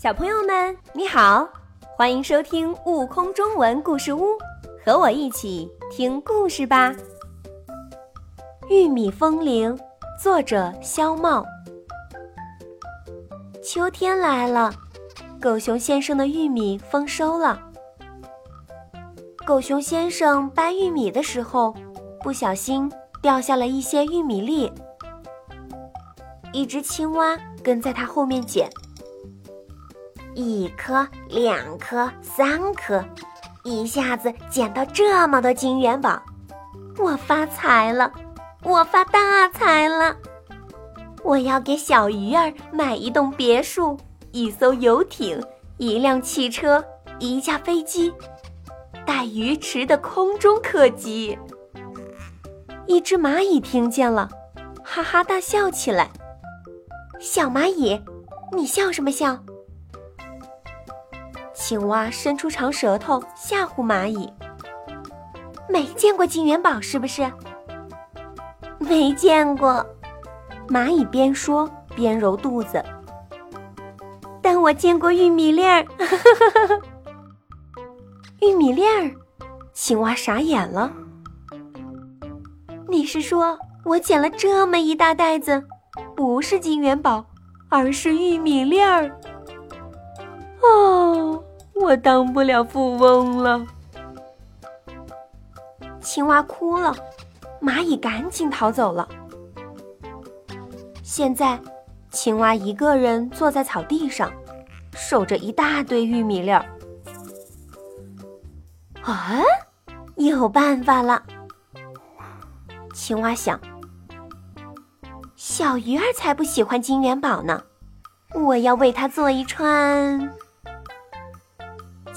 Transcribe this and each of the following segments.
小朋友们，你好，欢迎收听《悟空中文故事屋》，和我一起听故事吧。《玉米风铃》作者肖茂。秋天来了，狗熊先生的玉米丰收了。狗熊先生掰玉米的时候，不小心掉下了一些玉米粒。一只青蛙跟在他后面捡，一颗、两颗、三颗，一下子捡到这么多金元宝，我发财了，我发大财了！我要给小鱼儿买一栋别墅、一艘游艇、一辆汽车、一架飞机，带鱼池的空中客机。一只蚂蚁听见了，哈哈大笑起来。小蚂蚁，你笑什么笑？青蛙伸出长舌头吓唬蚂蚁。没见过金元宝是不是？没见过。蚂蚁边说边揉肚子。但我见过玉米粒儿。玉米粒儿，青蛙傻眼了。你是说我捡了这么一大袋子？不是金元宝，而是玉米粒儿。哦，我当不了富翁了。青蛙哭了，蚂蚁赶紧逃走了。现在，青蛙一个人坐在草地上，守着一大堆玉米粒儿。啊，有办法了！青蛙想。小鱼儿才不喜欢金元宝呢，我要为它做一串。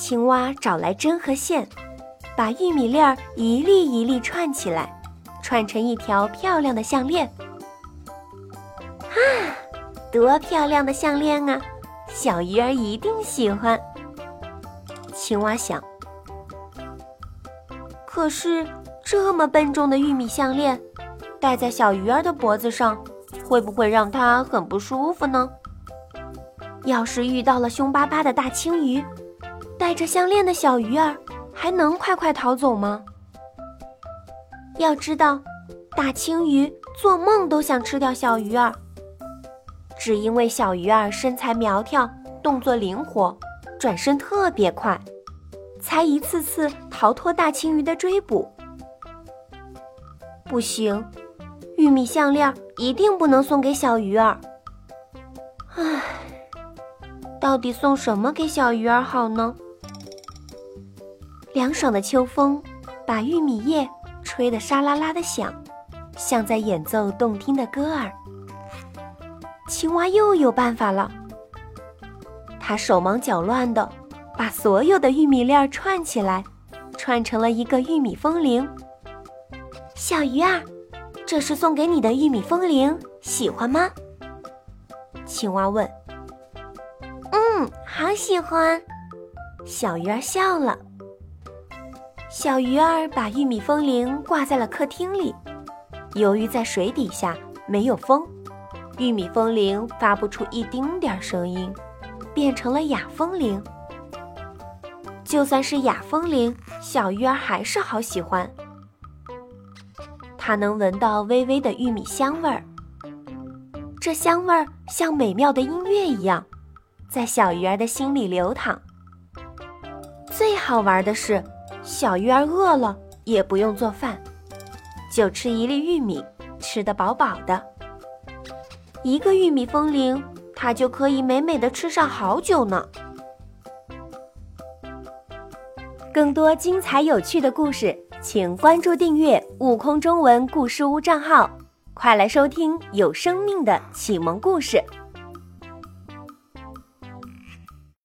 青蛙找来针和线，把玉米粒儿一粒一粒串起来，串成一条漂亮的项链。啊，多漂亮的项链啊！小鱼儿一定喜欢。青蛙想。可是这么笨重的玉米项链，戴在小鱼儿的脖子上。会不会让它很不舒服呢？要是遇到了凶巴巴的大青鱼，带着项链的小鱼儿还能快快逃走吗？要知道，大青鱼做梦都想吃掉小鱼儿，只因为小鱼儿身材苗条，动作灵活，转身特别快，才一次次逃脱大青鱼的追捕。不行。玉米项链一定不能送给小鱼儿。唉，到底送什么给小鱼儿好呢？凉爽的秋风把玉米叶吹得沙啦啦的响，像在演奏动听的歌儿。青蛙又有办法了，它手忙脚乱的把所有的玉米粒儿串起来，串成了一个玉米风铃。小鱼儿。这是送给你的玉米风铃，喜欢吗？青蛙问。嗯，好喜欢。小鱼儿笑了。小鱼儿把玉米风铃挂在了客厅里。由于在水底下没有风，玉米风铃发不出一丁点儿声音，变成了哑风铃。就算是哑风铃，小鱼儿还是好喜欢。它能闻到微微的玉米香味儿，这香味儿像美妙的音乐一样，在小鱼儿的心里流淌。最好玩的是，小鱼儿饿了也不用做饭，就吃一粒玉米，吃得饱饱的。一个玉米风铃，它就可以美美的吃上好久呢。更多精彩有趣的故事。请关注订阅“悟空中文故事屋”账号，快来收听有生命的启蒙故事。